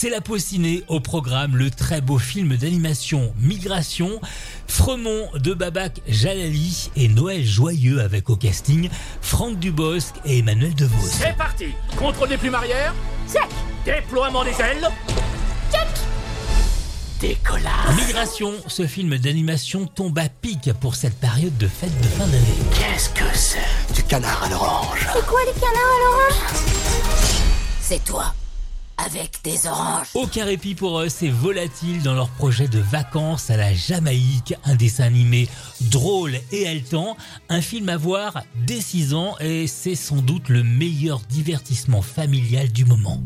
C'est la ciné au programme le très beau film d'animation Migration, Fremont de Babac Jalali et Noël Joyeux avec au casting Franck Dubosc et Emmanuel DeVos. C'est parti. Contrôle des plumes arrière. Check Déploiement des ailes. Check Décollage Migration, ce film d'animation tombe à pic pour cette période de fête de fin d'année. Qu'est-ce que c'est? Du canard à l'orange. C'est quoi les canards à l'orange? C'est toi avec des oranges. Aucun répit pour eux, c'est volatile dans leur projet de vacances à la Jamaïque, un dessin animé drôle et haletant, un film à voir dès 6 ans et c'est sans doute le meilleur divertissement familial du moment.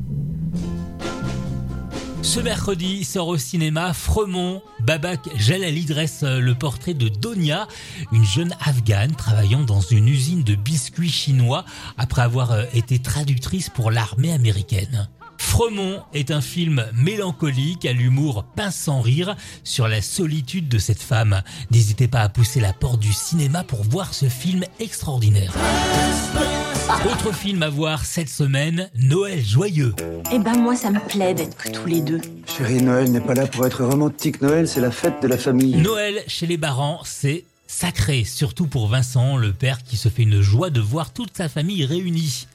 Ce mercredi sort au cinéma Fremont. Babak Jalali dresse le portrait de Donia, une jeune afghane travaillant dans une usine de biscuits chinois après avoir été traductrice pour l'armée américaine. Fremont est un film mélancolique à l'humour pince sans rire sur la solitude de cette femme. N'hésitez pas à pousser la porte du cinéma pour voir ce film extraordinaire. Autre film à voir cette semaine, Noël joyeux. Eh ben moi ça me plaît d'être que tous les deux. Chérie, Noël n'est pas là pour être romantique. Noël, c'est la fête de la famille. Noël chez les parents, c'est sacré, surtout pour Vincent, le père qui se fait une joie de voir toute sa famille réunie.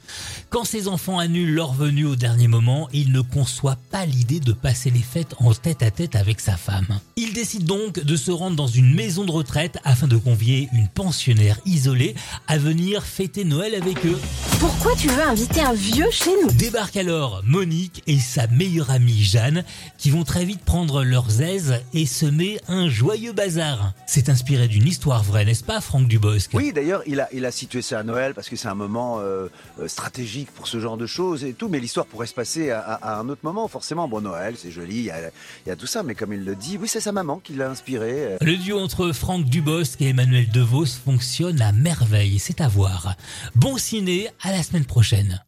Quand ses enfants annulent leur venue au dernier moment, il ne conçoit pas l'idée de passer les fêtes en tête à tête avec sa femme. Il décide donc de se rendre dans une maison de retraite afin de convier une pensionnaire isolée à venir fêter Noël avec eux. Pourquoi tu veux inviter un vieux chez nous? Débarque alors Monique et sa meilleure amie Jeanne qui vont très vite prendre leurs aises et semer un joyeux bazar. C'est inspiré d'une histoire vraie, n'est-ce pas Franck Dubosc? Oui, d'ailleurs, il a, il a situé ça à Noël parce que c'est un moment euh, stratégique pour ce genre de choses et tout, mais l'histoire pourrait se passer à, un autre moment, forcément. Bon, Noël, c'est joli, il y, a, tout ça, mais comme il le dit, oui, c'est sa maman qui l'a inspiré. Le duo entre Franck Dubosc et Emmanuel DeVos fonctionne à merveille, c'est à voir. Bon ciné, à la semaine prochaine.